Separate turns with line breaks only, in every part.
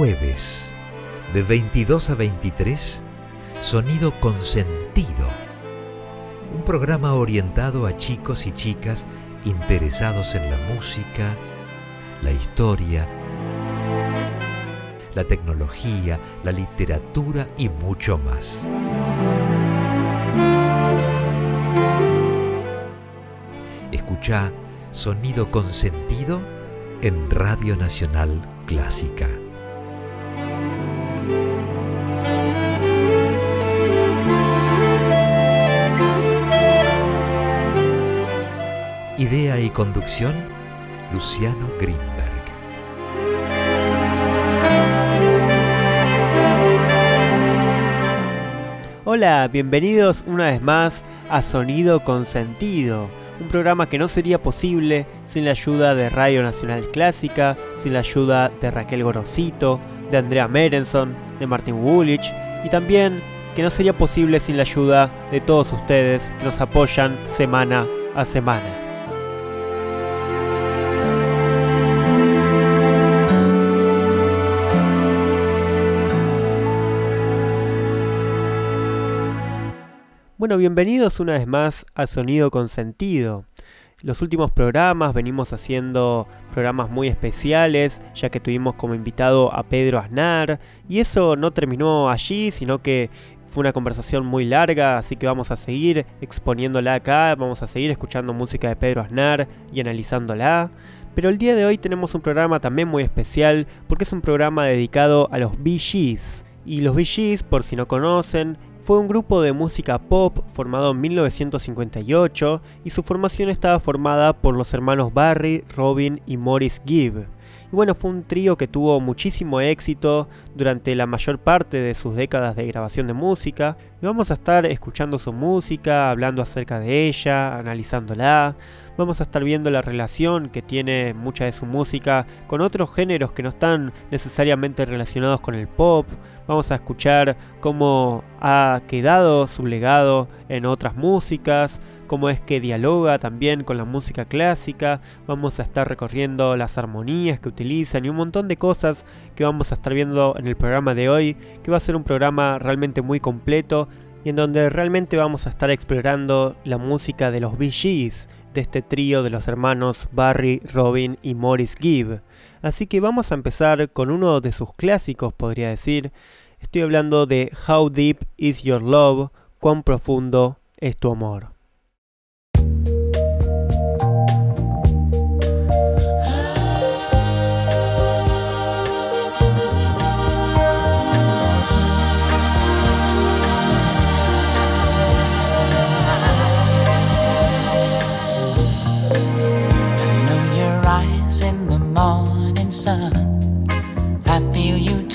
jueves, de 22 a 23, Sonido con Sentido. Un programa orientado a chicos y chicas interesados en la música, la historia, la tecnología, la literatura y mucho más. Escucha Sonido con Sentido en Radio Nacional Clásica. Idea y conducción, Luciano Grimberg.
Hola, bienvenidos una vez más a Sonido con Sentido, un programa que no sería posible sin la ayuda de Radio Nacional Clásica, sin la ayuda de Raquel Gorosito, de Andrea Merenson, de Martin Woolwich y también que no sería posible sin la ayuda de todos ustedes que nos apoyan semana a semana. Bueno, bienvenidos una vez más a Sonido con Sentido. Los últimos programas venimos haciendo programas muy especiales, ya que tuvimos como invitado a Pedro Aznar, y eso no terminó allí, sino que fue una conversación muy larga, así que vamos a seguir exponiéndola acá, vamos a seguir escuchando música de Pedro Aznar y analizándola. Pero el día de hoy tenemos un programa también muy especial porque es un programa dedicado a los BGs. Y los BGs, por si no conocen, fue un grupo de música pop formado en 1958 y su formación estaba formada por los hermanos Barry, Robin y Morris Gibb. Y bueno, fue un trío que tuvo muchísimo éxito durante la mayor parte de sus décadas de grabación de música. Y vamos a estar escuchando su música, hablando acerca de ella, analizándola. Vamos a estar viendo la relación que tiene mucha de su música con otros géneros que no están necesariamente relacionados con el pop. Vamos a escuchar cómo ha quedado su legado en otras músicas, cómo es que dialoga también con la música clásica, vamos a estar recorriendo las armonías que utilizan y un montón de cosas que vamos a estar viendo en el programa de hoy, que va a ser un programa realmente muy completo y en donde realmente vamos a estar explorando la música de los Bee de este trío de los hermanos Barry, Robin y Morris Gibb. Así que vamos a empezar con uno de sus clásicos, podría decir. Estoy hablando de How Deep Is Your Love, cuán profundo es tu amor.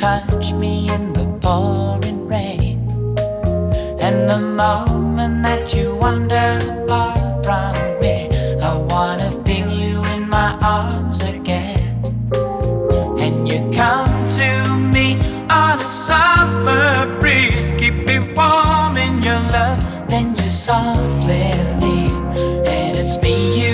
Touch me in the pouring rain. And the moment that you wander far from me, I wanna feel you in my arms again. And you come to me on a summer breeze, keep me warm in your love, then you softly leave. And it's me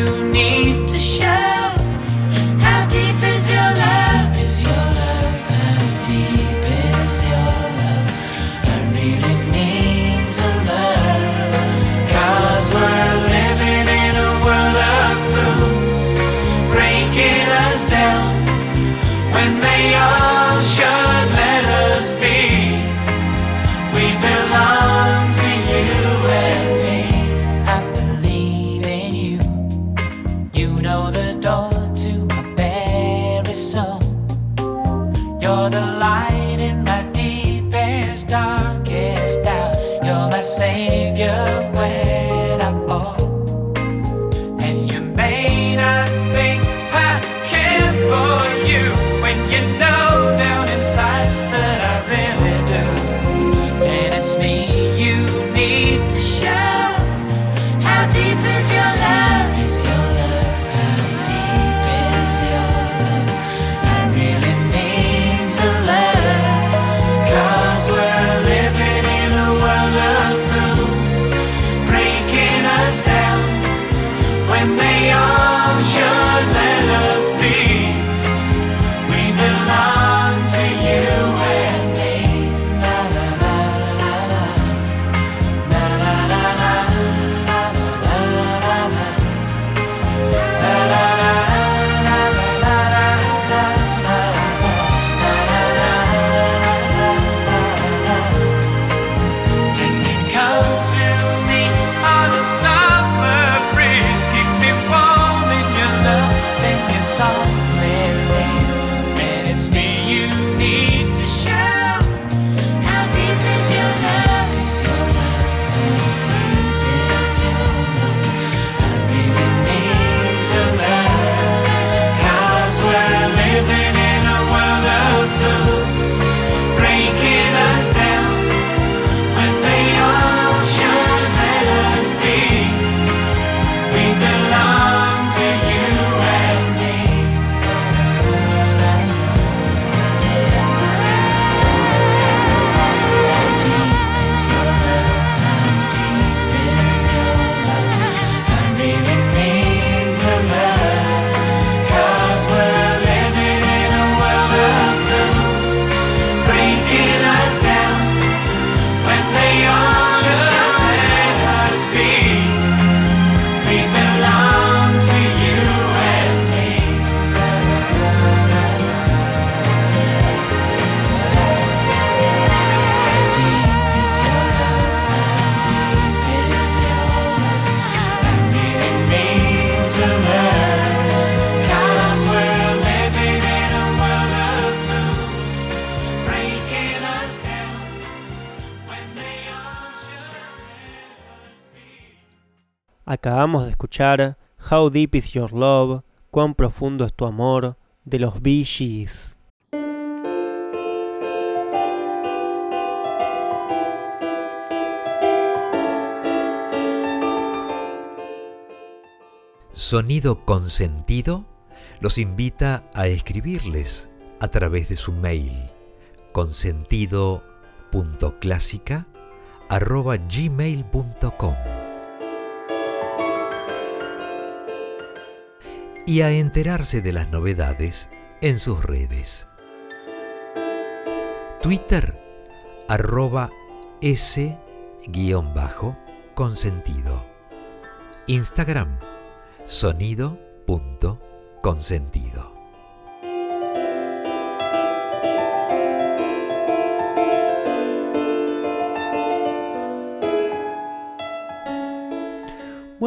How Deep Is Your Love,
cuán profundo es tu amor, de los Bee Gees.
Sonido Consentido los invita a escribirles a través de su mail consentido.clásica.gmail.com y a enterarse de las novedades en sus redes. Twitter arroba s-consentido. Instagram sonido.consentido.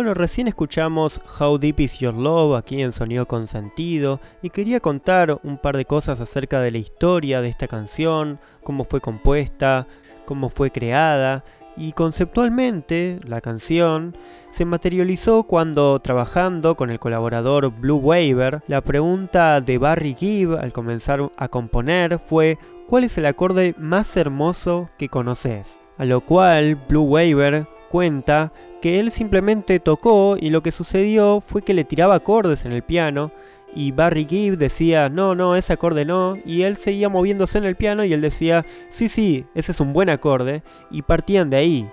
Bueno, recién escuchamos How Deep Is Your Love aquí en Sonido Consentido y quería contar un par de cosas acerca de la historia de esta canción, cómo fue compuesta, cómo fue creada y conceptualmente la canción se materializó cuando trabajando con el colaborador Blue Waver, la pregunta de Barry Gibb al comenzar a componer fue ¿cuál es el acorde más hermoso que conoces? A lo cual Blue Waver cuenta que él simplemente tocó y lo que sucedió fue que le tiraba acordes en el piano y Barry Gibb decía, no, no, ese acorde no, y él seguía moviéndose en el piano y él decía, sí, sí, ese es un buen acorde, y partían de ahí.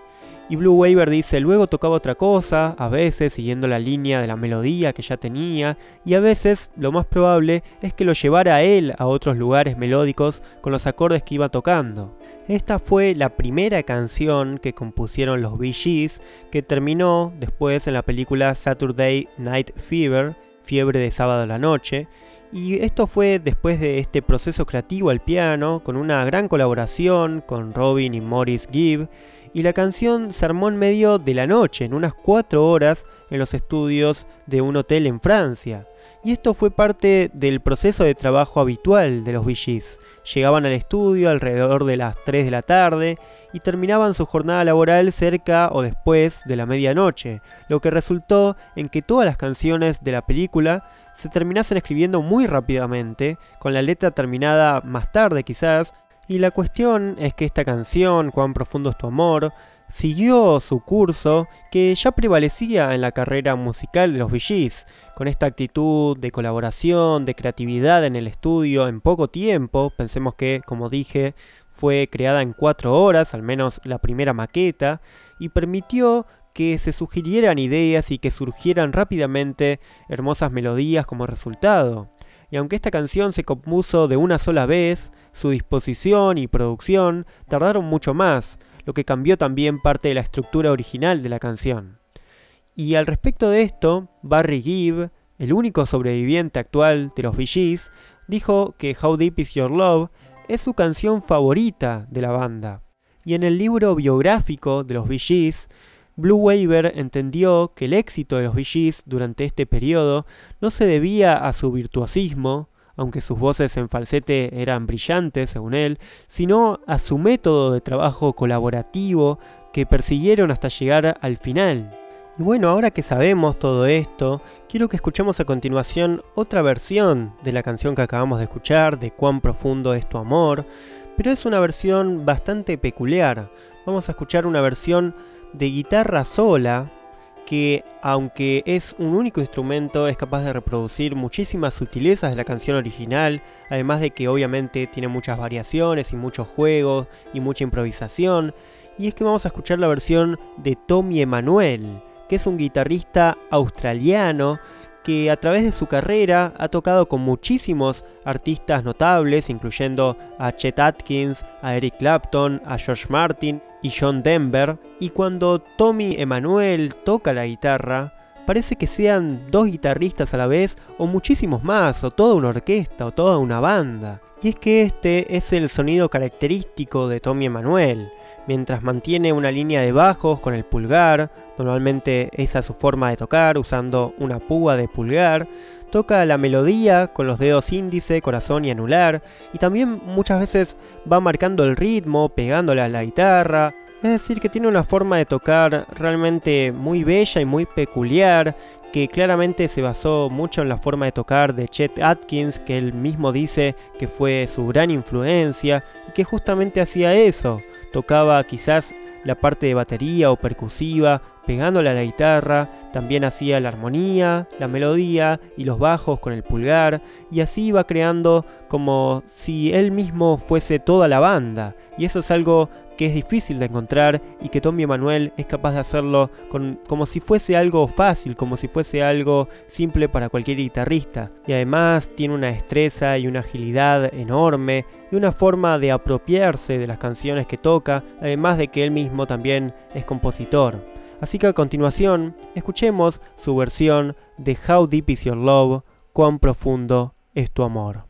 Y Blue Waver dice, luego tocaba otra cosa, a veces siguiendo la línea de la melodía que ya tenía, y a veces lo más probable es que lo llevara él a otros lugares melódicos con los acordes que iba tocando. Esta fue la primera canción que compusieron los Bee Gees, que terminó después en la película Saturday Night Fever, Fiebre de sábado a la noche, y esto fue después de este proceso creativo al piano, con una gran colaboración con Robin y Morris Gibb, y la canción se armó en medio de la noche, en unas 4 horas, en los estudios de un hotel en Francia. Y esto fue parte del proceso de trabajo habitual de los Bee Llegaban al estudio alrededor de las 3 de la tarde y terminaban su jornada laboral cerca o después de la medianoche, lo que resultó en que todas las canciones de la película se terminasen escribiendo muy rápidamente, con la letra terminada más tarde quizás, y la cuestión es que esta canción, Cuán profundo es tu amor, siguió su curso que ya prevalecía en la carrera musical de los VGs, con esta actitud de colaboración, de creatividad en el estudio en poco tiempo, pensemos que, como dije, fue creada en cuatro horas, al menos la primera maqueta, y permitió que se sugirieran ideas y que surgieran rápidamente hermosas melodías como resultado. Y aunque esta canción se compuso de una sola vez, su disposición y producción tardaron mucho más, lo que cambió también parte de la estructura original de la canción. Y al respecto de esto, Barry Gibb, el único sobreviviente actual de los Bee dijo que How Deep Is Your Love es su canción favorita de la banda. Y en el libro biográfico de los Bee Blue Waver entendió que el éxito de los Bee durante este periodo no se debía a su virtuosismo, aunque sus voces en falsete eran brillantes, según él, sino a su método de trabajo colaborativo que persiguieron hasta llegar al final. Y bueno, ahora que sabemos todo esto, quiero que escuchemos a continuación otra versión de la canción que acabamos de escuchar, de cuán profundo es tu amor, pero es una versión bastante peculiar. Vamos a escuchar una versión de guitarra sola, que aunque es un único instrumento es capaz de reproducir muchísimas sutilezas de la canción original, además de que obviamente tiene muchas variaciones y muchos juegos y mucha improvisación, y es que vamos a escuchar la versión de Tommy Emanuel, que es un guitarrista australiano que a través de su carrera ha tocado con muchísimos artistas notables, incluyendo a Chet Atkins, a Eric Clapton, a George Martin y John Denver, y cuando Tommy Emanuel toca la guitarra, parece que sean dos guitarristas a la vez, o muchísimos más, o toda una orquesta, o toda una banda. Y es que este es el sonido característico de Tommy Emanuel, mientras mantiene una línea de bajos con el pulgar, normalmente esa es su forma de tocar, usando una púa de pulgar, toca la melodía con los dedos índice, corazón y anular, y también muchas veces va marcando el ritmo, pegándole a la guitarra, Es decir, que tiene una forma de tocar realmente muy bella y muy peculiar, que claramente se basó mucho en la forma de tocar de Chet Atkins, que él mismo dice que fue su gran influencia, y que justamente hacía eso, tocaba quizás la parte de batería o percusiva, pegándole a la guitarra, también hacía la armonía, la melodía y los bajos con el pulgar, y así iba creando como si él mismo fuese toda la banda, y eso es algo que es difícil de encontrar y que Tommy Emanuel es capaz de hacerlo como si fuese algo fácil, como si fuese algo simple para cualquier guitarrista. Y además tiene una destreza y una agilidad enorme y una forma de apropiarse de las canciones que toca, además de que él mismo también es compositor. Así que a continuación, escuchemos su versión de How Deep Is Your Love, cuán profundo es tu amor.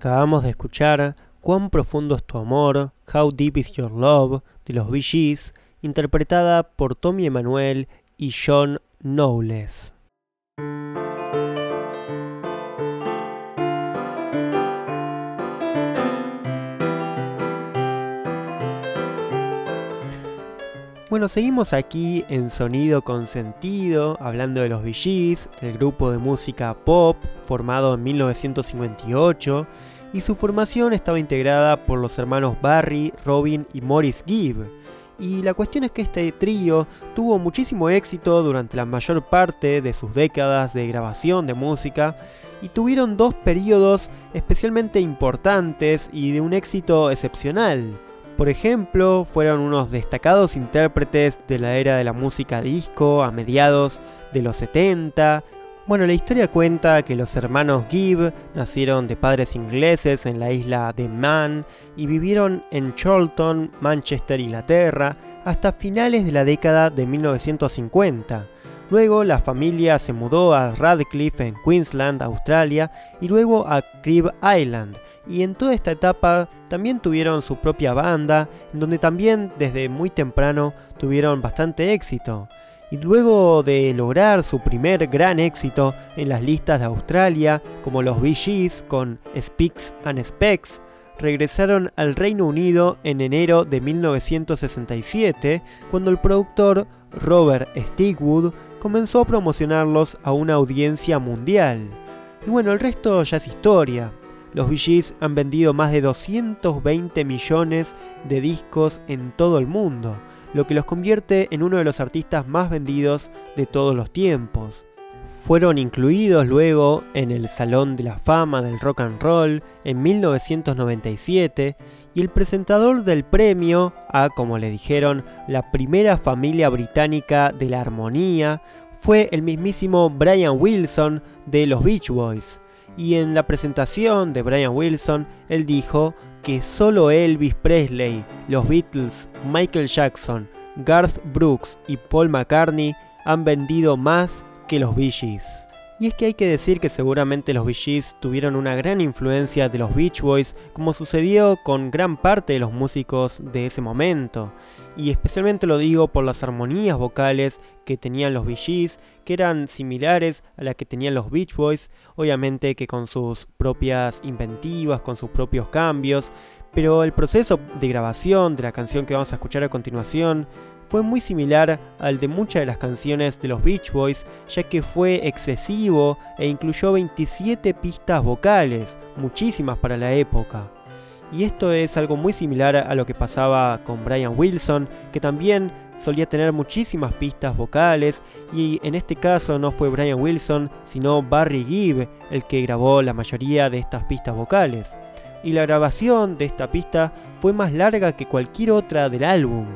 Acabamos de escuchar Cuán profundo es tu amor, How Deep Is Your Love de los Bee interpretada por Tommy Emanuel y John Knowles. Bueno, seguimos aquí en Sonido con Sentido, hablando de los Bee el grupo de música pop formado en 1958, y su formación estaba integrada por los hermanos Barry, Robin y Morris Gibb. Y la cuestión es que este trío tuvo muchísimo éxito durante la mayor parte de sus décadas de grabación de música y tuvieron dos periodos especialmente importantes y de un éxito excepcional. Por ejemplo, fueron unos destacados intérpretes de la era de la música disco a mediados de los 70. Bueno, la historia cuenta que los hermanos Gibb nacieron de padres ingleses en la isla de Man y vivieron en Charlton, Manchester, Inglaterra, hasta finales de la década de 1950. Luego la familia se mudó a Radcliffe en Queensland, Australia, y luego a Crib Island. Y en toda esta etapa también tuvieron su propia banda, en donde también desde muy temprano tuvieron bastante éxito. Y luego de lograr su primer gran éxito en las listas de Australia, como los Bee con Speaks and Specs, regresaron al Reino Unido en enero de 1967, cuando el productor Robert Stigwood comenzó a promocionarlos a una audiencia mundial. Y bueno, el resto ya es historia. Los Bee han vendido más de 220 millones de discos en todo el mundo, lo que los convierte en uno de los artistas más vendidos de todos los tiempos. Fueron incluidos luego en el Salón de la Fama del Rock and Roll en 1997 y el presentador del premio a, como le dijeron, la primera familia británica de la armonía fue el mismísimo Brian Wilson de los Beach Boys. Y en la presentación de Brian Wilson, él dijo que solo Elvis Presley, los Beatles, Michael Jackson, Garth Brooks y Paul McCartney han vendido más que los Bee Gees. Y es que hay que decir que seguramente los Bee Gees tuvieron una gran influencia de los Beach Boys, como sucedió con gran parte de los músicos de ese momento. Y especialmente lo digo por las armonías vocales que tenían los Gees, que eran similares a las que tenían los Beach Boys, obviamente que con sus propias inventivas, con sus propios cambios. Pero el proceso de grabación de la canción que vamos a escuchar a continuación fue muy similar al de muchas de las canciones de los Beach Boys, ya que fue excesivo e incluyó 27 pistas vocales, muchísimas para la época. Y esto es algo muy similar a lo que pasaba con Brian Wilson, que también solía tener muchísimas pistas vocales y en este caso no fue Brian Wilson, sino Barry Gibb el que grabó la mayoría de estas pistas vocales. Y la grabación de esta pista fue más larga que cualquier otra del álbum.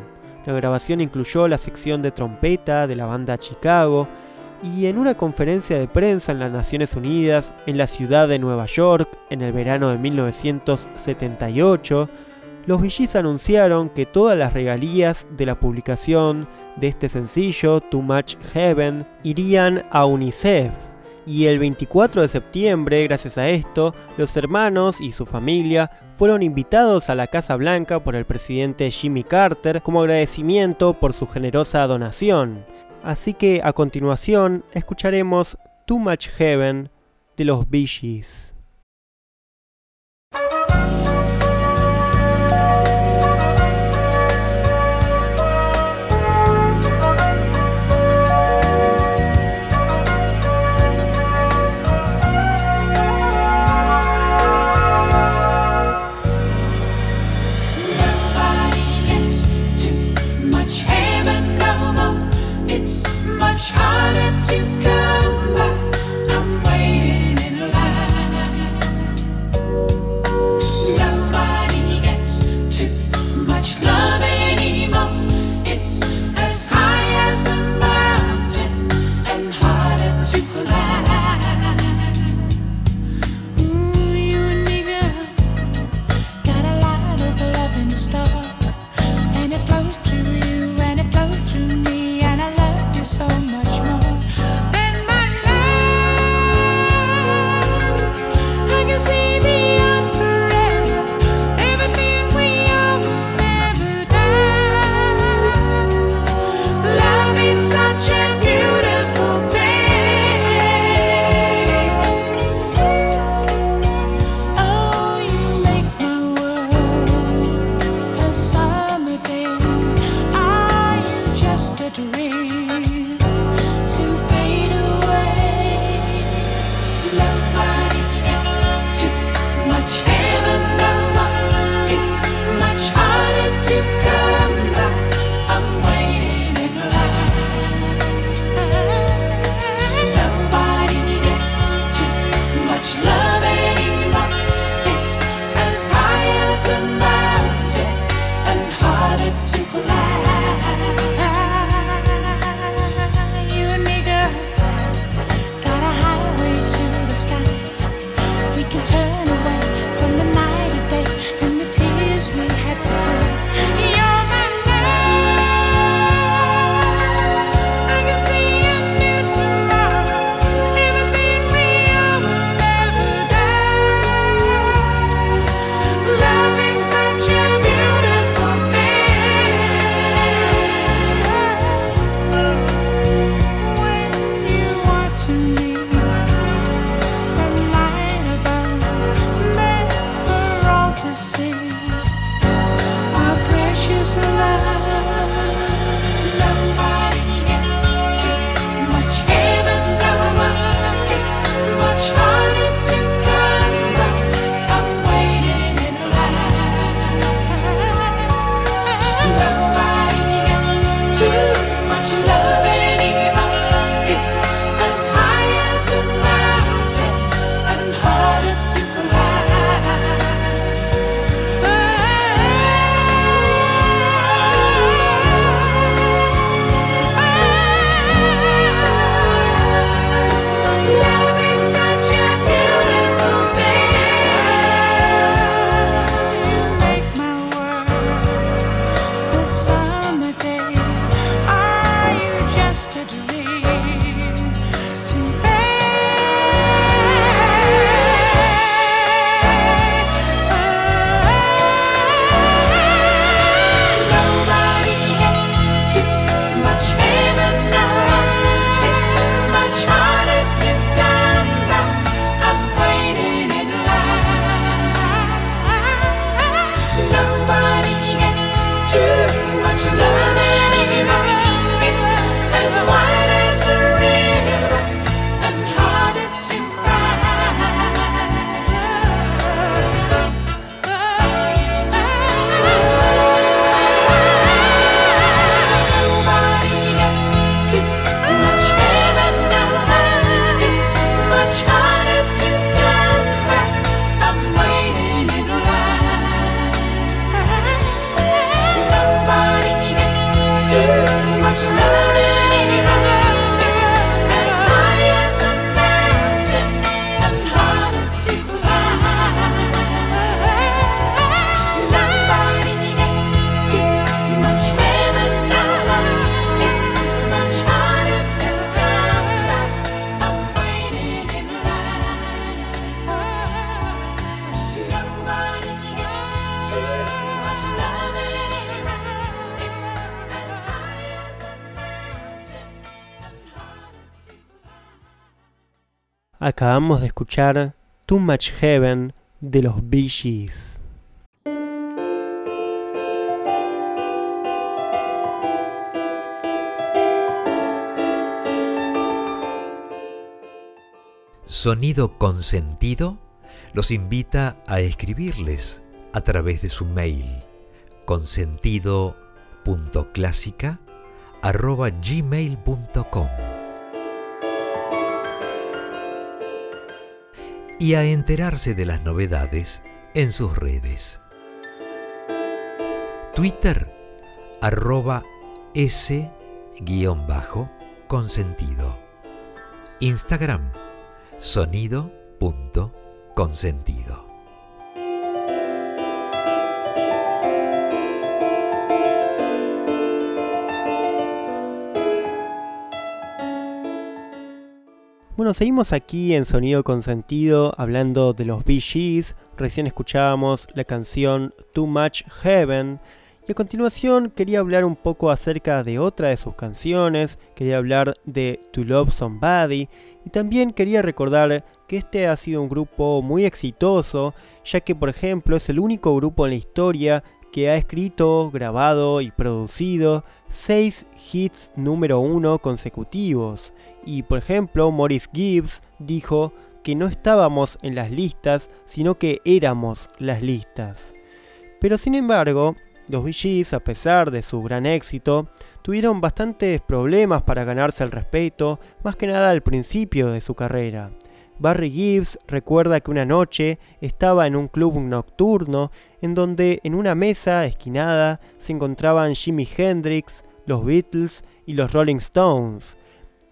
La grabación incluyó la sección de trompeta de la banda Chicago y en una conferencia de prensa en las Naciones Unidas en la ciudad de Nueva York en el verano de 1978, los VGs anunciaron que todas las regalías de la publicación de este sencillo, Too Much Heaven, irían a UNICEF y el 24 de septiembre, gracias a esto, los hermanos y su familia fueron invitados a la Casa Blanca por el presidente Jimmy Carter como agradecimiento por su generosa donación. Así que a continuación escucharemos Too Much Heaven de los Bee. Acabamos de escuchar Too Much Heaven de los Bee.
Sonido Consentido los invita a escribirles a través de su mail consentido.clásica.gmail.com y a enterarse de las novedades en sus redes. Twitter, arroba s-consentido. Instagram, sonido.consentido.
Bueno, seguimos aquí en Sonido Consentido hablando de los Bee. Recién escuchábamos la canción Too Much Heaven. Y a continuación quería hablar un poco acerca de otra de sus canciones. Quería hablar de To Love Somebody. Y también quería recordar que este ha sido un grupo muy exitoso, ya que por ejemplo es el único grupo en la historia que ha escrito, grabado y producido 6 hits número 1 consecutivos. Y por ejemplo, Morris Gibbs dijo que no estábamos en las listas, sino que éramos las listas. Pero sin embargo, los VGs, a pesar de su gran éxito, tuvieron bastantes problemas para ganarse el respeto, más que nada al principio de su carrera. Barry Gibbs recuerda que una noche estaba en un club nocturno en donde en una mesa esquinada se encontraban Jimi Hendrix, los Beatles y los Rolling Stones.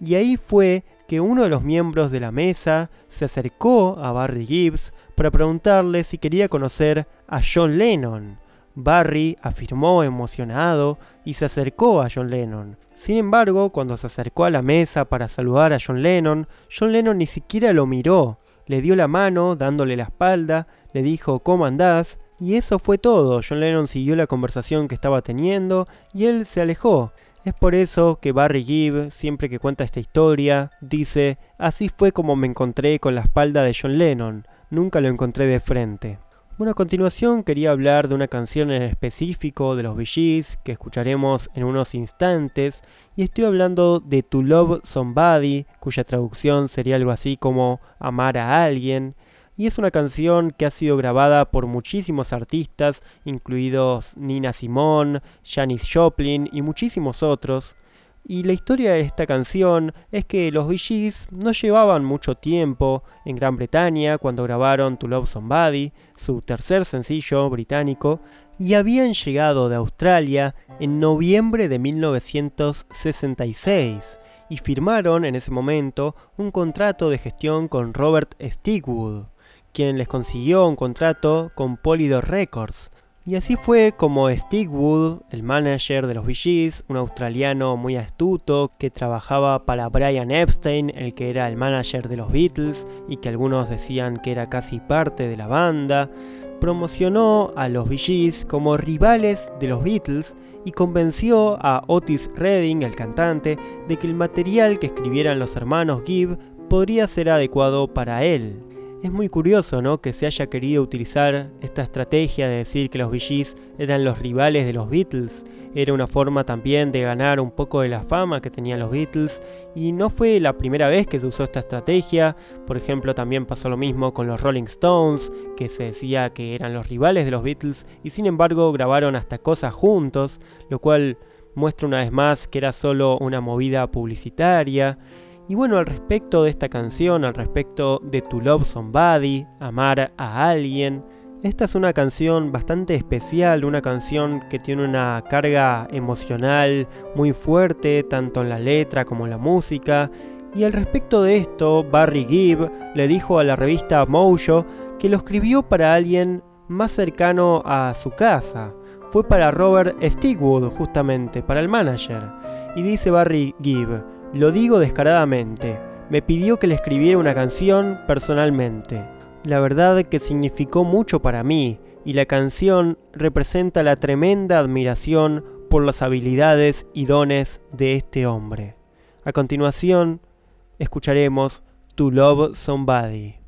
Y ahí fue que uno de los miembros de la mesa se acercó a Barry Gibbs para preguntarle si quería conocer a John Lennon. Barry afirmó emocionado y se acercó a John Lennon. Sin embargo, cuando se acercó a la mesa para saludar a John Lennon, John Lennon ni siquiera lo miró, le dio la mano dándole la espalda, le dijo ¿cómo andás? Y eso fue todo. John Lennon siguió la conversación que estaba teniendo y él se alejó. Es por eso que Barry Gibb, siempre que cuenta esta historia, dice, así fue como me encontré con la espalda de John Lennon, nunca lo encontré de frente. A continuación quería hablar de una canción en específico de los Bee que escucharemos en unos instantes y estoy hablando de To Love Somebody, cuya traducción sería algo así como amar a alguien y es una canción que ha sido grabada por muchísimos artistas, incluidos Nina Simone, Janis Joplin y muchísimos otros. Y la historia de esta canción es que los Bee no llevaban mucho tiempo en Gran Bretaña cuando grabaron To Love Somebody, su tercer sencillo británico, y habían llegado de Australia en noviembre de 1966 y firmaron en ese momento un contrato de gestión con Robert Stigwood, quien les consiguió un contrato con Polydor Records, y así fue como Steve Wood, el manager de los Bee un australiano muy astuto que trabajaba para Brian Epstein, el que era el manager de los Beatles y que algunos decían que era casi parte de la banda, promocionó a los Bee como rivales de los Beatles y convenció a Otis Redding, el cantante, de que el material que escribieran los hermanos Gibb podría ser adecuado para él. Es muy curioso, ¿no? Que se haya querido utilizar esta estrategia de decir que los Bee eran los rivales de los Beatles. Era una forma también de ganar un poco de la fama que tenían los Beatles. Y no fue la primera vez que se usó esta estrategia. Por ejemplo, también pasó lo mismo con los Rolling Stones, que se decía que eran los rivales de los Beatles. Y sin embargo grabaron hasta cosas juntos, lo cual muestra una vez más que era solo una movida publicitaria. Y bueno, al respecto de esta canción, al respecto de To Love Somebody, amar a alguien, esta es una canción bastante especial, una canción que tiene una carga emocional muy fuerte, tanto en la letra como en la música. Y al respecto de esto, Barry Gibb le dijo a la revista Mojo que lo escribió para alguien más cercano a su casa. Fue para Robert Stigwood, justamente, para el manager. Y dice Barry Gibb, lo digo descaradamente, me pidió que le escribiera una canción personalmente. La verdad que significó mucho para mí y la canción representa la tremenda admiración por las habilidades y dones de este hombre. A continuación, escucharemos To Love Somebody.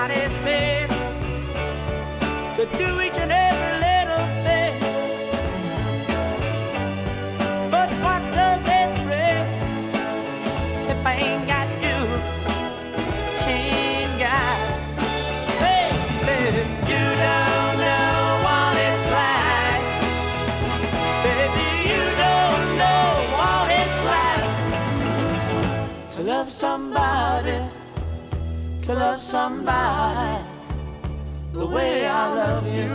Said to do each to love somebody the way I love you.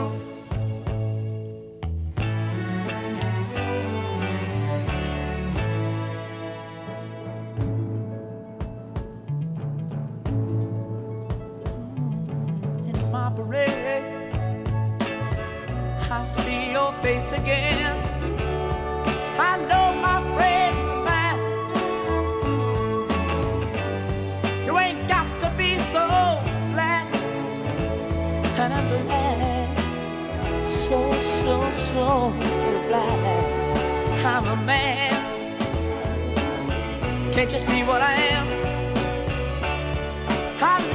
In my parade, I see your face again. I know so, so, black. I'm a man. Can't you see what I am? I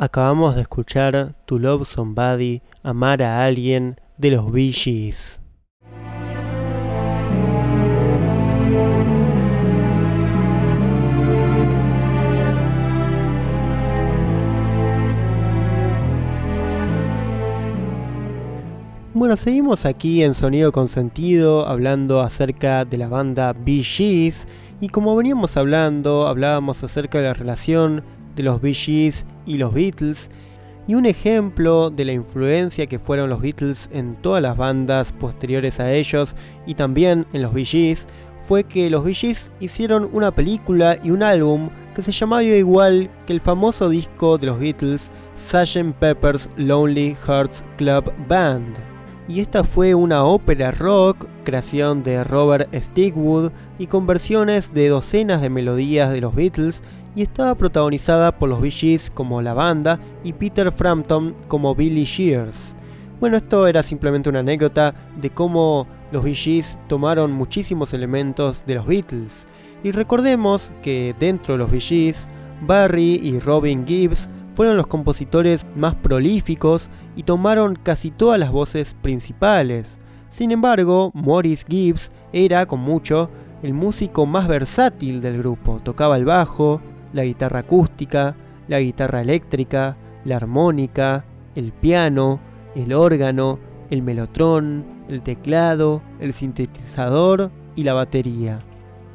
Acabamos de escuchar To Love Somebody, Amar a Alguien de los Bee Gees. Bueno, seguimos aquí en Sonido con Sentido hablando acerca de la banda Bee Gees y como veníamos hablando, hablábamos acerca de la relación de los Bee Gees y los Beatles y un ejemplo de la influencia que fueron los Beatles en todas las bandas posteriores a ellos y también en los Bee Gees fue que los Bee Gees hicieron una película y un álbum que se llamaba igual que el famoso disco de los Beatles Sgt. Pepper's Lonely Hearts Club Band. Y esta fue una ópera rock, creación de Robert Stigwood y con versiones de docenas de melodías de los Beatles y estaba protagonizada por los Bee Gees como la banda y Peter Frampton como Billy Shears. Bueno, esto era simplemente una anécdota de cómo los Bee Gees tomaron muchísimos elementos de los Beatles. Y recordemos que dentro de los Bee Gees, Barry y Robin Gibbs fueron los compositores más prolíficos y tomaron casi todas las voces principales. Sin embargo, Morris Gibbs era, con mucho, el músico más versátil del grupo. Tocaba el bajo, la guitarra acústica, la guitarra eléctrica, la armónica, el piano, el órgano, el melotrón, el teclado, el sintetizador y la batería.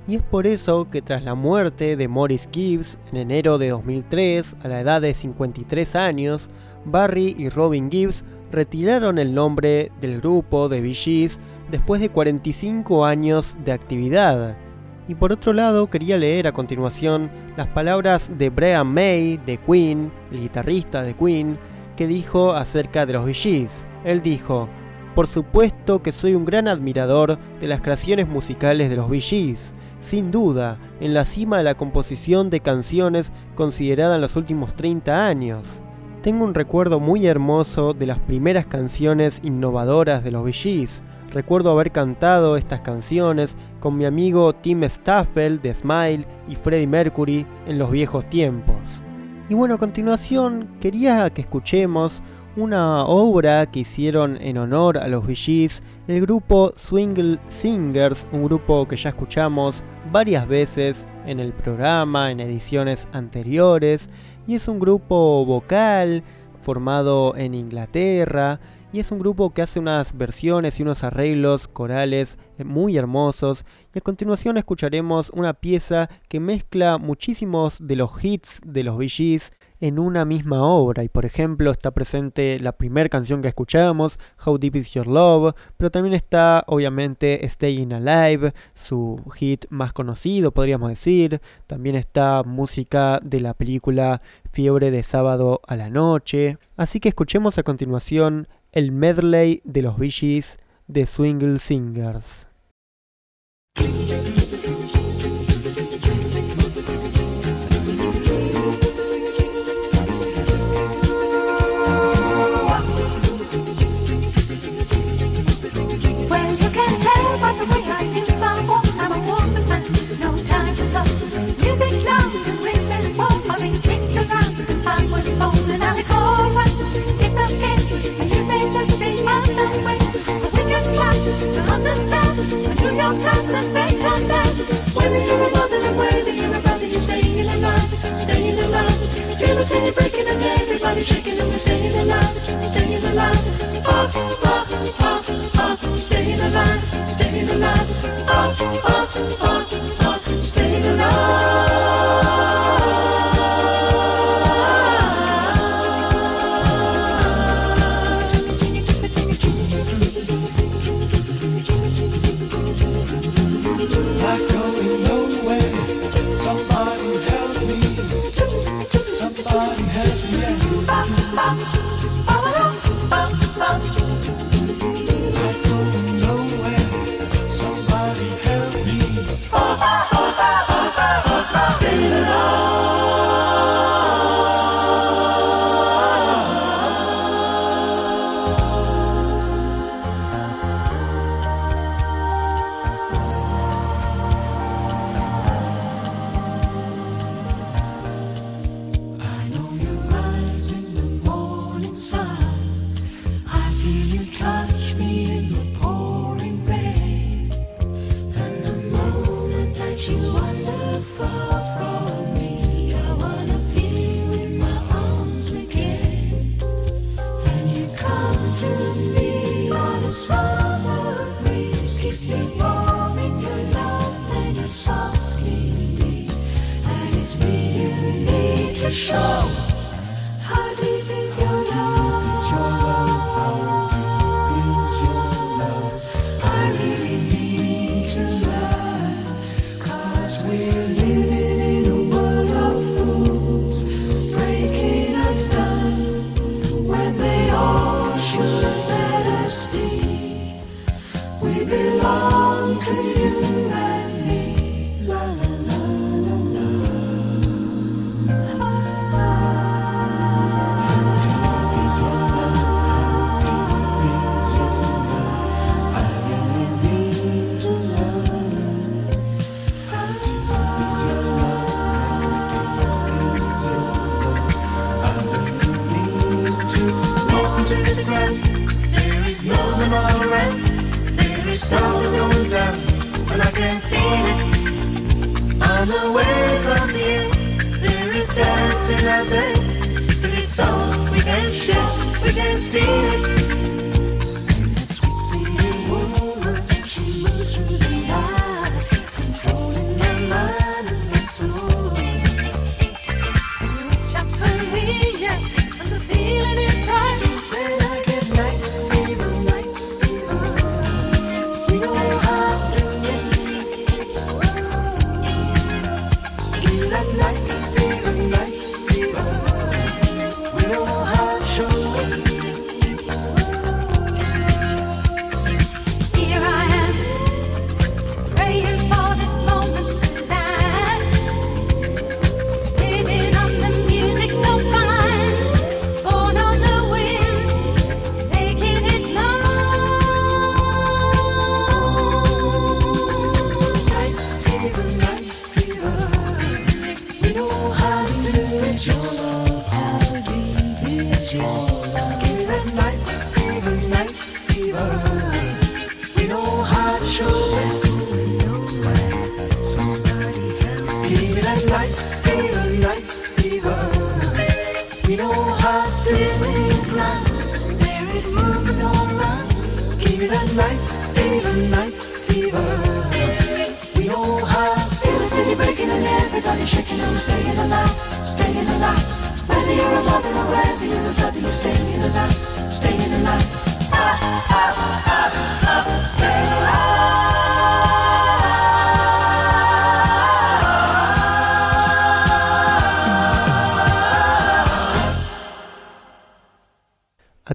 Y es por eso que tras la muerte de Morris Gibbs en enero de 2003, a la edad de 53 años, Barry y Robin Gibbs retiraron el nombre del grupo de Bee después de 45 años de actividad. Y por otro lado, quería leer a continuación las palabras de Brian May de Queen, el guitarrista de Queen, que dijo acerca de los Bee Él dijo, por supuesto que soy un gran admirador de las creaciones musicales de los Bee sin duda, en la cima de la composición de canciones considerada en los últimos 30 años. Tengo un recuerdo muy hermoso de las primeras canciones innovadoras de los Bee Recuerdo haber cantado estas canciones con mi amigo Tim Staffel de Smile y Freddie Mercury en los viejos tiempos. Y bueno, a continuación quería que escuchemos una obra que hicieron en honor a los Bee el grupo Swingle Singers, un grupo que ya escuchamos varias veces en el programa, en ediciones anteriores, y es un grupo vocal formado en Inglaterra y es un grupo que hace unas versiones y unos arreglos corales muy hermosos. Y a continuación escucharemos una pieza que mezcla muchísimos de los hits de los Bee en una misma obra. Y por ejemplo está presente la primera canción que escuchamos, How Deep Is Your Love, pero también está obviamente Staying Alive, su hit más conocido podríamos decir. También está música de la película Fiebre de sábado a la noche. Así que escuchemos a continuación el medley de los Bee de Swingle Singers.
City breaking and everybody shaking and we're staying alive, staying alive. Oh, ah, oh, ah, oh, ah, oh, staying alive, staying alive. Oh, oh, oh, oh, staying alive. us another. But it's all we can share, we can steal it.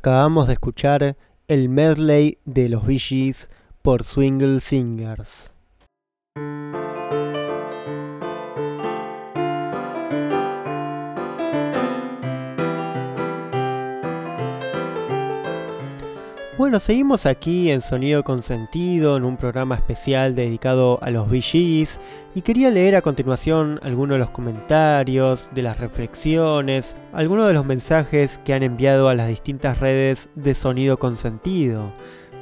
Acabamos de escuchar el medley de los Bee por Swingle Singers. Bueno, seguimos aquí en Sonido con Sentido, en un programa especial dedicado a los VGs, y quería leer a continuación algunos de los comentarios, de las reflexiones, algunos de los mensajes que han enviado a las distintas redes de Sonido con Sentido.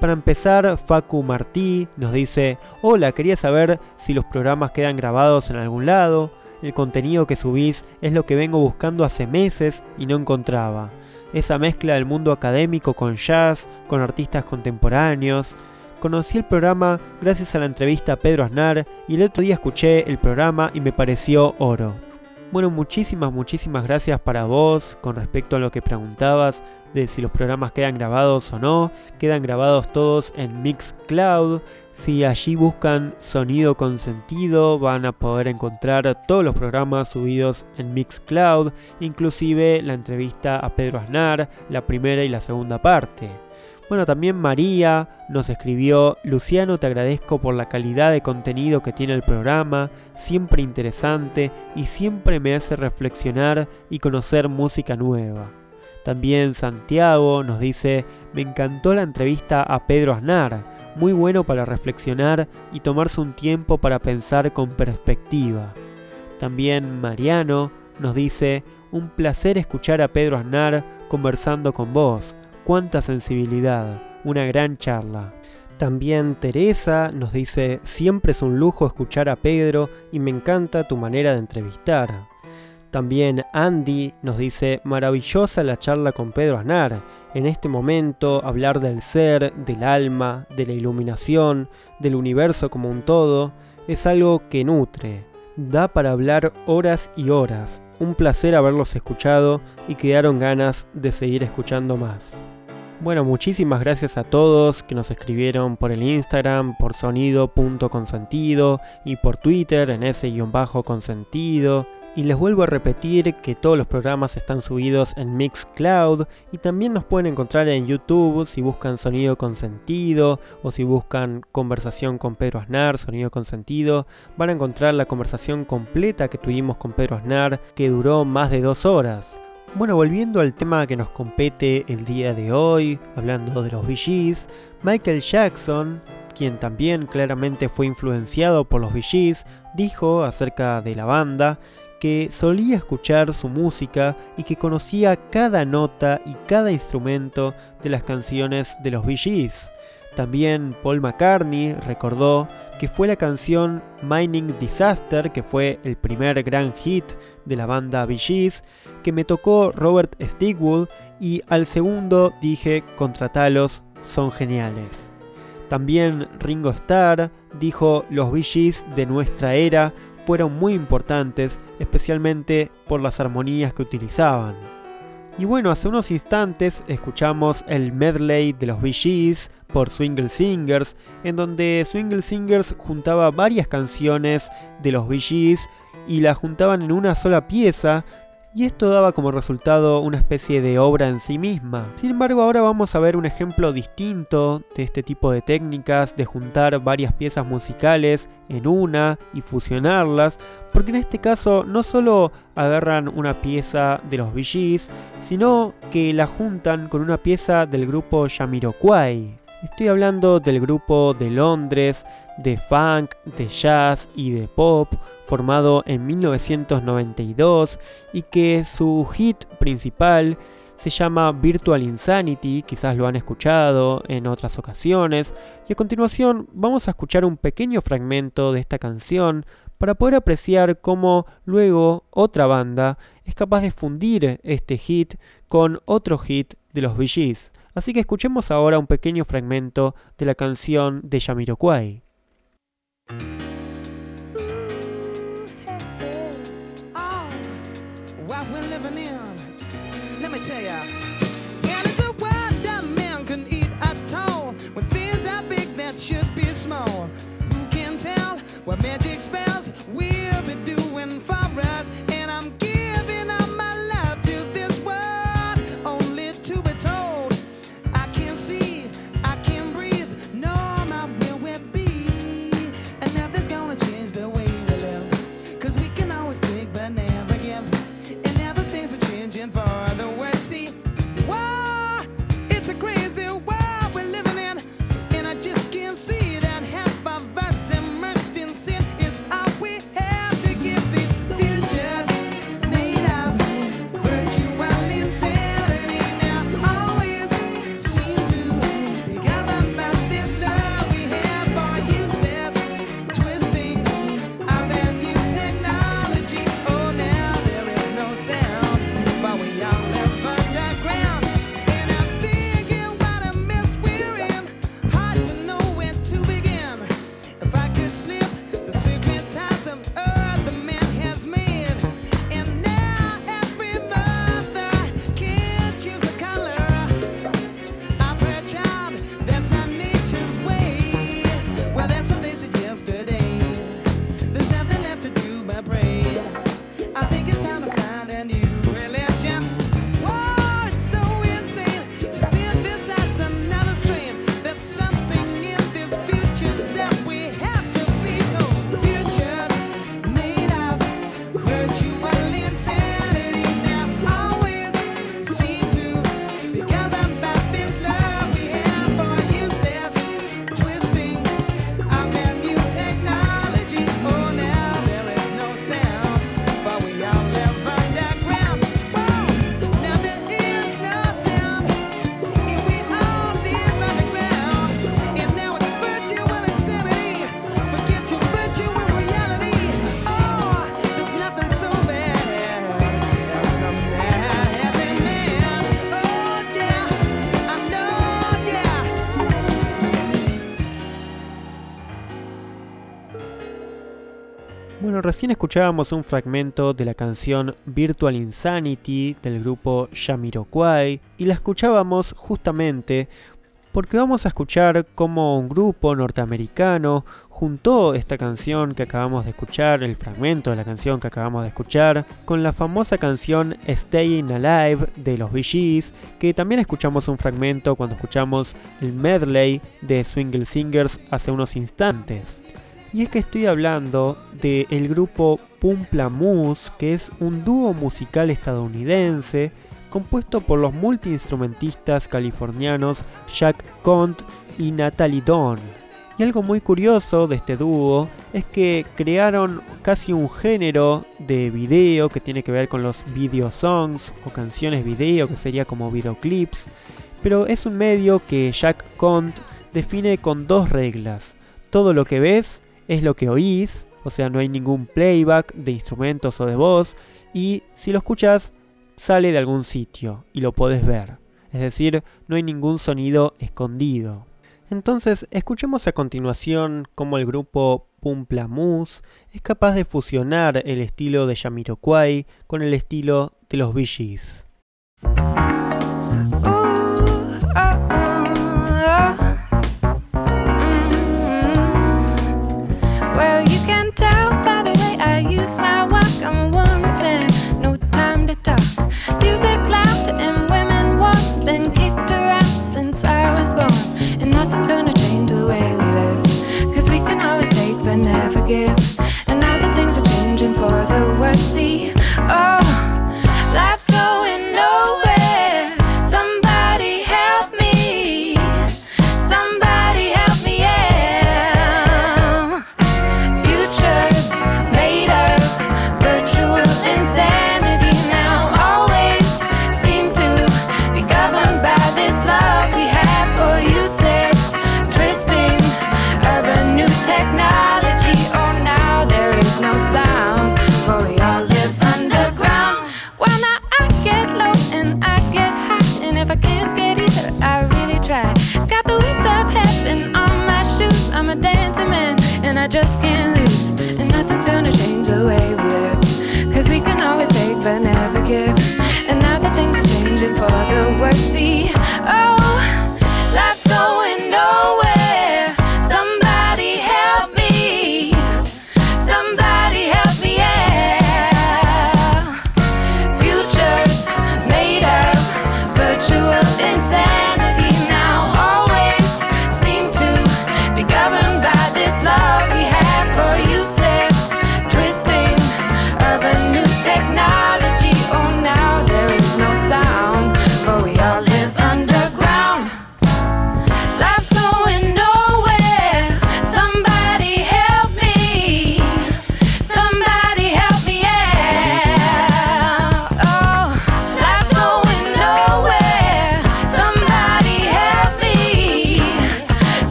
Para empezar, Facu Martí nos dice, hola, quería saber si los programas quedan grabados en algún lado, el contenido que subís es lo que vengo buscando hace meses y no encontraba esa mezcla del mundo académico con jazz, con artistas contemporáneos. Conocí el programa gracias a la entrevista a Pedro Aznar y el otro día escuché el programa y me pareció oro. Bueno, muchísimas, muchísimas gracias para vos con respecto a lo que preguntabas de si los programas quedan grabados o no. Quedan grabados todos en Mixcloud. Si allí buscan sonido con sentido, van a poder encontrar todos los programas subidos en Mixcloud, inclusive la entrevista a Pedro Aznar, la primera y la segunda parte. Bueno, también María nos escribió, Luciano, te agradezco por la calidad de contenido que tiene el programa, siempre interesante y siempre me hace reflexionar y conocer música nueva. También Santiago nos dice, me encantó la entrevista a Pedro Aznar, muy bueno para reflexionar y tomarse un tiempo para pensar con perspectiva. También Mariano nos dice, un placer escuchar a Pedro Aznar conversando con vos, cuánta sensibilidad, una gran charla. También Teresa nos dice, siempre es un lujo escuchar a Pedro y me encanta tu manera de entrevistar. También Andy nos dice, maravillosa la charla con Pedro Aznar. En este momento hablar del ser, del alma, de la iluminación, del universo como un todo, es algo que nutre. Da para hablar horas y horas. un placer haberlos escuchado y quedaron ganas de seguir escuchando más. Bueno, muchísimas gracias a todos que nos escribieron por el Instagram, por sonido.consentido y por Twitter en ese guion bajo consentido. Y les vuelvo a repetir que todos los programas están subidos en Mixcloud y también nos pueden encontrar en YouTube si buscan Sonido con Sentido o si buscan Conversación con Pedro Aznar, Sonido con Sentido, van a encontrar la conversación completa que tuvimos con Pedro Aznar que duró más de dos horas. Bueno, volviendo al tema que nos compete el día de hoy, hablando de los VGs, Michael Jackson, quien también claramente fue influenciado por los VGs, dijo acerca de la banda que solía escuchar su música y que conocía cada nota y cada instrumento de las canciones de los Bee También Paul McCartney recordó que fue la canción Mining Disaster, que fue el primer gran hit de la banda Bee que me tocó Robert Stigwood y al segundo dije Contratalos son geniales. También Ringo Starr dijo los Bee de nuestra era fueron muy importantes, especialmente por las armonías que utilizaban. Y bueno, hace unos instantes escuchamos el medley de los Bee por Swingle Singers, en donde Swingle Singers juntaba varias canciones de los Bee y las juntaban en una sola pieza, y esto daba como resultado una especie de obra en sí misma. Sin embargo, ahora vamos a ver un ejemplo distinto de este tipo de técnicas de juntar varias piezas musicales en una y fusionarlas, porque en este caso no solo agarran una pieza de los Bee sino que la juntan con una pieza del grupo Jamiroquai. Estoy hablando del grupo de Londres, de funk, de jazz y de pop, formado en 1992 y que su hit principal se llama Virtual Insanity, quizás lo han escuchado en otras ocasiones, y a continuación vamos a escuchar un pequeño fragmento de esta canción para poder apreciar cómo luego otra banda es capaz de fundir este hit con otro hit de los Bee Así que escuchemos ahora un pequeño fragmento de la canción de
Ooh, hey, hey. Ah, oh, what we're living in. Let me tell ya. It's a can eat at all. When things are big that should be small. Who can tell what magic spells we'll be doing for
us? Recién escuchábamos un fragmento de la canción Virtual Insanity del grupo Jamiroquai y la escuchábamos justamente porque vamos a escuchar cómo un grupo norteamericano juntó esta canción que acabamos de escuchar, el fragmento de la canción que acabamos de escuchar, con la famosa canción Staying Alive de los Bee que también escuchamos un fragmento cuando escuchamos el medley de Swingle Singers hace unos instantes. Y es que estoy hablando del grupo Pumplamoose, que es un dúo musical estadounidense compuesto por los multiinstrumentistas californianos Jack Cont y Natalie Dawn. Y algo muy curioso de este dúo es que crearon casi un género de video que tiene que ver con los video songs o canciones video, que sería como videoclips, pero es un medio que Jack Cont define con dos reglas. Todo lo que ves es lo que oís, o sea, no hay ningún playback de instrumentos o de voz, y si lo escuchas, sale de algún sitio y lo podés ver. Es decir, no hay ningún sonido escondido. Entonces, escuchemos a continuación cómo el grupo Pumplamoose es capaz de fusionar el estilo de Jamiroquai con el estilo de los Bee
Music loud and women walk, been kicked around since I was born. And nothing's gonna change the way we live. Cause we can always take but never give.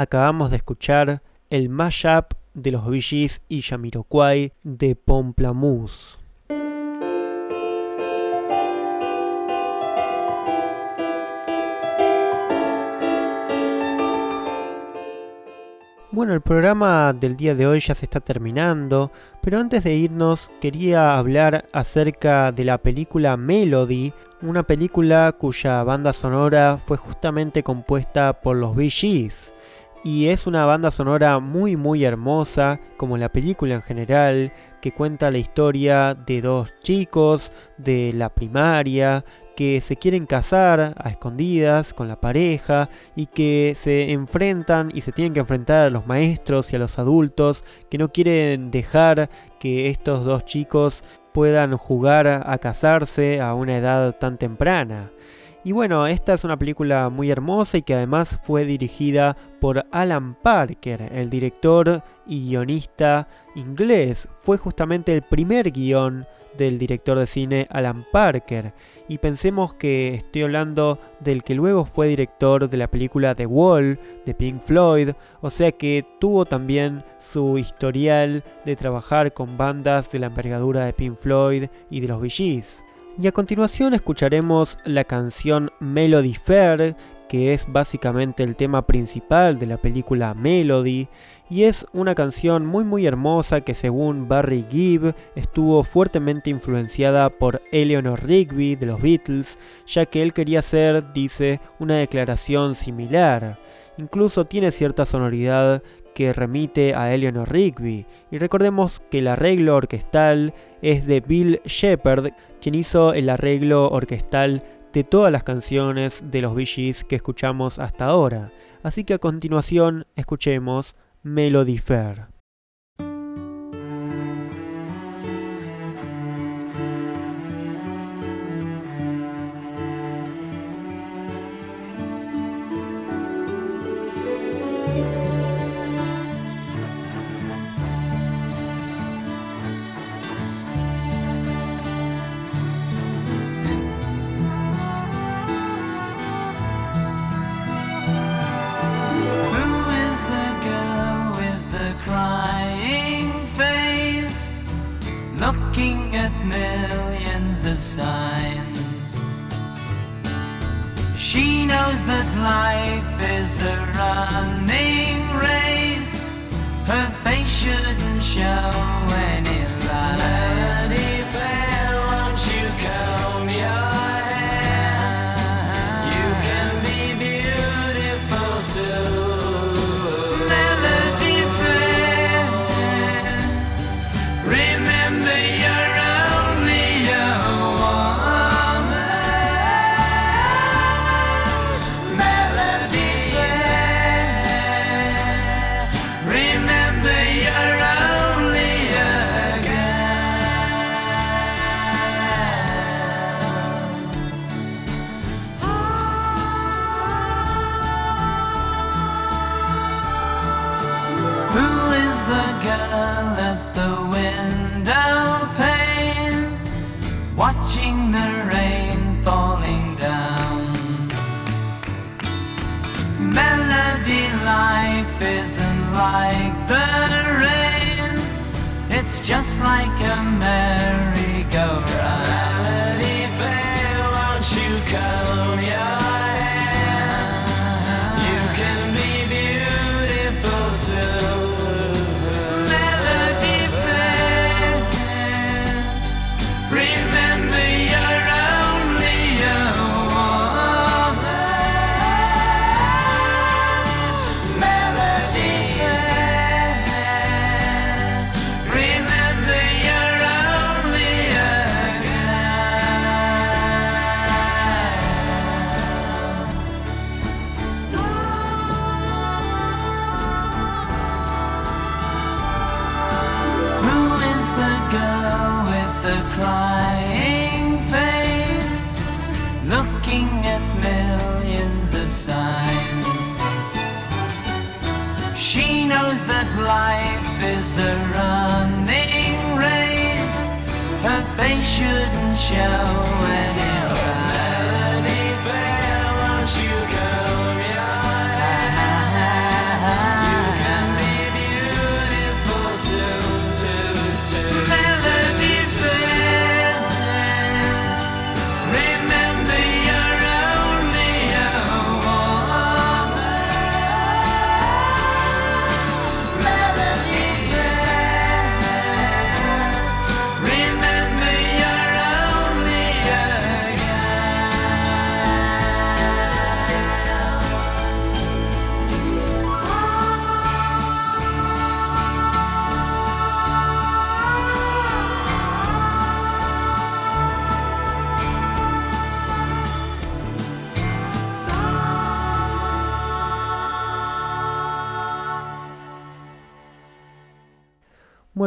Acabamos de escuchar el mashup de los Gees y Jamiroquai de Pomplamoose. Bueno, el programa del día de hoy ya se está terminando, pero antes de irnos quería hablar acerca de la película Melody, una película cuya banda sonora fue justamente compuesta por los Bee Gees. Y es una banda sonora muy muy hermosa, como la película en general, que cuenta la historia de dos chicos de la primaria
que se quieren casar a escondidas con la pareja y que se enfrentan y se tienen que enfrentar a los maestros y a los adultos que no quieren dejar que estos dos chicos puedan jugar a casarse a una edad tan temprana. Y bueno, esta es una película muy hermosa y que además fue dirigida por Alan Parker, el director y guionista inglés. Fue justamente el primer guion del director de cine Alan Parker. Y pensemos que estoy hablando del que luego fue director de la película The Wall de Pink Floyd, o sea que tuvo también su historial de trabajar con bandas de la envergadura de Pink Floyd y de los Gees. Y a continuación escucharemos la canción Melody Fair, que es básicamente el tema principal de la película Melody, y es una canción muy muy hermosa que según Barry Gibb estuvo fuertemente influenciada por Eleanor Rigby de los Beatles, ya que él quería hacer, dice, una declaración similar. Incluso tiene cierta sonoridad que remite a Eleanor Rigby. Y recordemos que el arreglo orquestal es de Bill Shepard, quien hizo el arreglo orquestal de todas las canciones de los Bee que escuchamos hasta ahora. Así que a continuación escuchemos Melody Fair.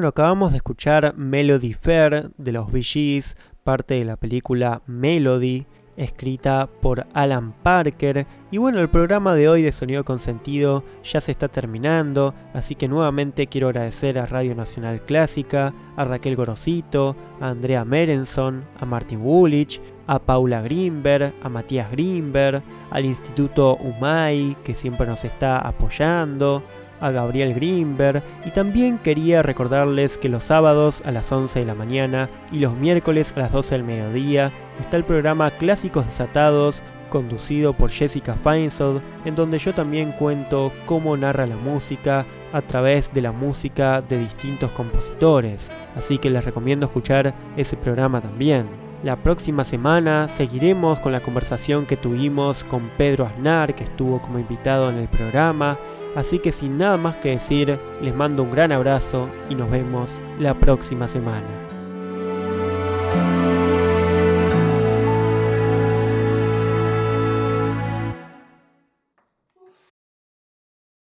Bueno, acabamos de escuchar Melody Fair de los Bee parte de la película Melody, escrita por Alan Parker. Y bueno, el programa de hoy de Sonido con Sentido ya se está terminando, así que nuevamente quiero agradecer a Radio Nacional Clásica, a Raquel Gorosito, a Andrea Merenson, a Martin Woolwich, a Paula Greenberg, a Matías Greenberg, al Instituto UMAI, que siempre nos está apoyando, a Gabriel Greenberg y también quería recordarles que los sábados a las 11 de la mañana y los miércoles a las 12 del mediodía está el programa Clásicos Desatados conducido por Jessica Feinsold, en donde yo también cuento cómo narra la música a través de la música de distintos compositores, así que les recomiendo escuchar ese programa también. La próxima semana seguiremos con la conversación que tuvimos con Pedro Aznar, que estuvo como invitado en el programa, Así que sin nada más que decir, les mando un gran abrazo y nos vemos la próxima semana.